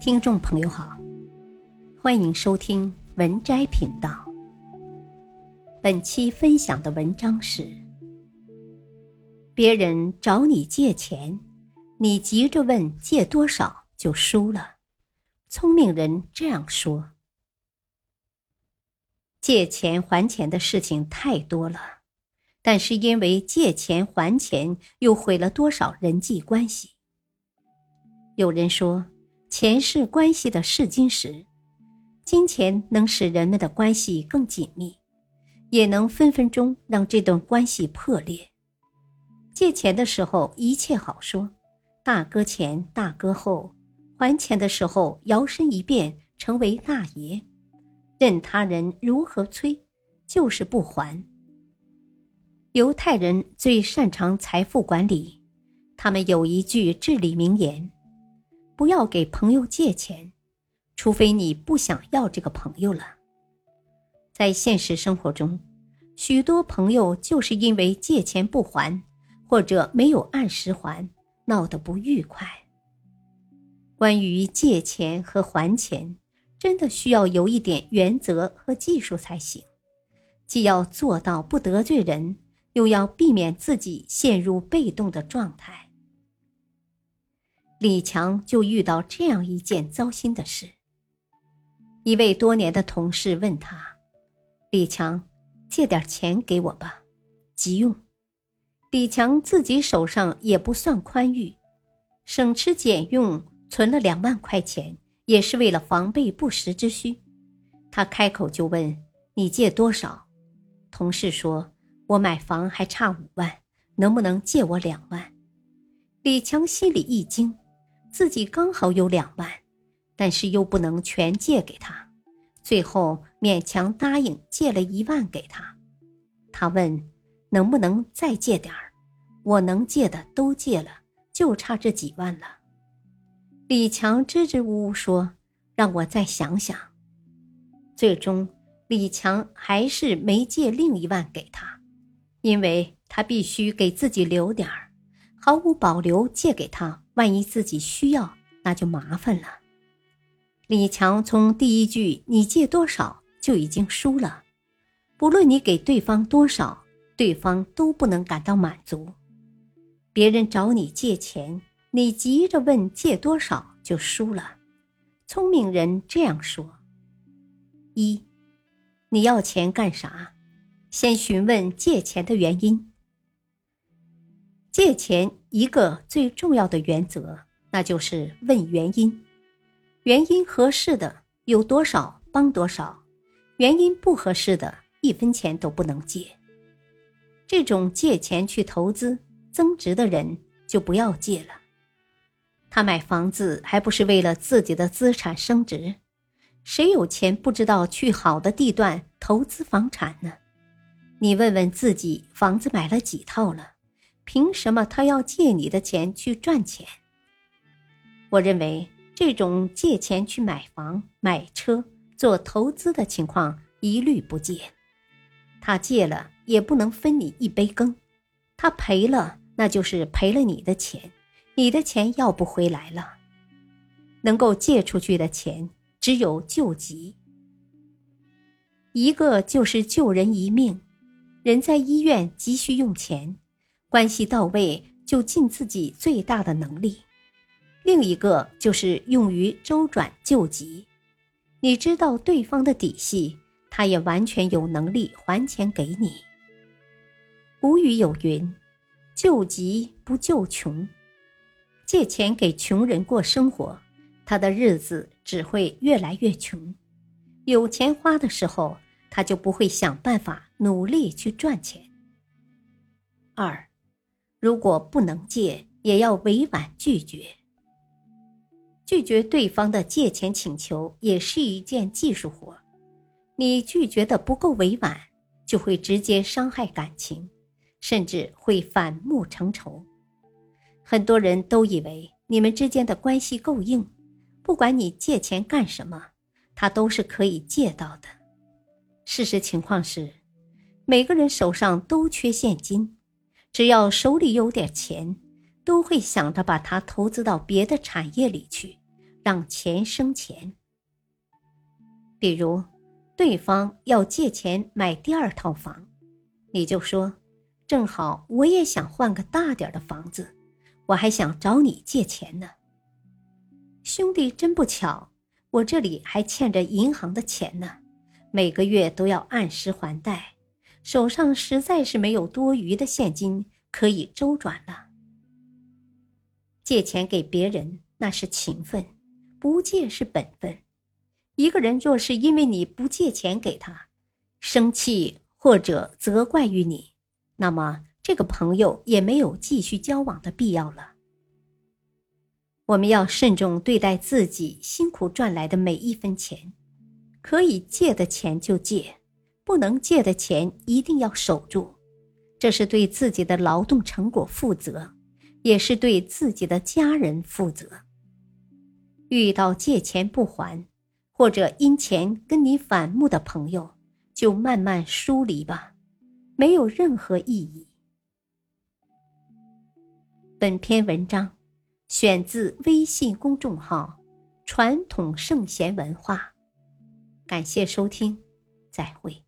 听众朋友好，欢迎收听文摘频道。本期分享的文章是：别人找你借钱，你急着问借多少就输了。聪明人这样说：借钱还钱的事情太多了，但是因为借钱还钱，又毁了多少人际关系？有人说。钱是关系的试金石，金钱能使人们的关系更紧密，也能分分钟让这段关系破裂。借钱的时候一切好说，大哥前大哥后；还钱的时候摇身一变成为大爷，任他人如何催，就是不还。犹太人最擅长财富管理，他们有一句至理名言。不要给朋友借钱，除非你不想要这个朋友了。在现实生活中，许多朋友就是因为借钱不还，或者没有按时还，闹得不愉快。关于借钱和还钱，真的需要有一点原则和技术才行，既要做到不得罪人，又要避免自己陷入被动的状态。李强就遇到这样一件糟心的事。一位多年的同事问他：“李强，借点钱给我吧，急用。”李强自己手上也不算宽裕，省吃俭用存了两万块钱，也是为了防备不时之需。他开口就问：“你借多少？”同事说：“我买房还差五万，能不能借我两万？”李强心里一惊。自己刚好有两万，但是又不能全借给他，最后勉强答应借了一万给他。他问：“能不能再借点儿？我能借的都借了，就差这几万了。”李强支支吾吾说：“让我再想想。”最终，李强还是没借另一万给他，因为他必须给自己留点儿，毫无保留借给他。万一自己需要，那就麻烦了。李强从第一句“你借多少”就已经输了。不论你给对方多少，对方都不能感到满足。别人找你借钱，你急着问借多少，就输了。聪明人这样说：一，你要钱干啥？先询问借钱的原因。借钱一个最重要的原则，那就是问原因。原因合适的有多少帮多少，原因不合适的一分钱都不能借。这种借钱去投资增值的人就不要借了。他买房子还不是为了自己的资产升值？谁有钱不知道去好的地段投资房产呢？你问问自己，房子买了几套了？凭什么他要借你的钱去赚钱？我认为这种借钱去买房、买车、做投资的情况一律不借。他借了也不能分你一杯羹，他赔了那就是赔了你的钱，你的钱要不回来了。能够借出去的钱只有救急，一个就是救人一命。人在医院急需用钱。关系到位，就尽自己最大的能力；另一个就是用于周转救急。你知道对方的底细，他也完全有能力还钱给你。古语有云：“救急不救穷。”借钱给穷人过生活，他的日子只会越来越穷。有钱花的时候，他就不会想办法努力去赚钱。二。如果不能借，也要委婉拒绝。拒绝对方的借钱请求也是一件技术活，你拒绝的不够委婉，就会直接伤害感情，甚至会反目成仇。很多人都以为你们之间的关系够硬，不管你借钱干什么，他都是可以借到的。事实情况是，每个人手上都缺现金。只要手里有点钱，都会想着把它投资到别的产业里去，让钱生钱。比如，对方要借钱买第二套房，你就说：“正好我也想换个大点的房子，我还想找你借钱呢。”兄弟，真不巧，我这里还欠着银行的钱呢，每个月都要按时还贷，手上实在是没有多余的现金可以周转了。借钱给别人那是情分，不借是本分。一个人若是因为你不借钱给他，生气或者责怪于你，那么这个朋友也没有继续交往的必要了。我们要慎重对待自己辛苦赚来的每一分钱，可以借的钱就借，不能借的钱一定要守住，这是对自己的劳动成果负责，也是对自己的家人负责。遇到借钱不还。或者因钱跟你反目的朋友，就慢慢疏离吧，没有任何意义。本篇文章选自微信公众号“传统圣贤文化”，感谢收听，再会。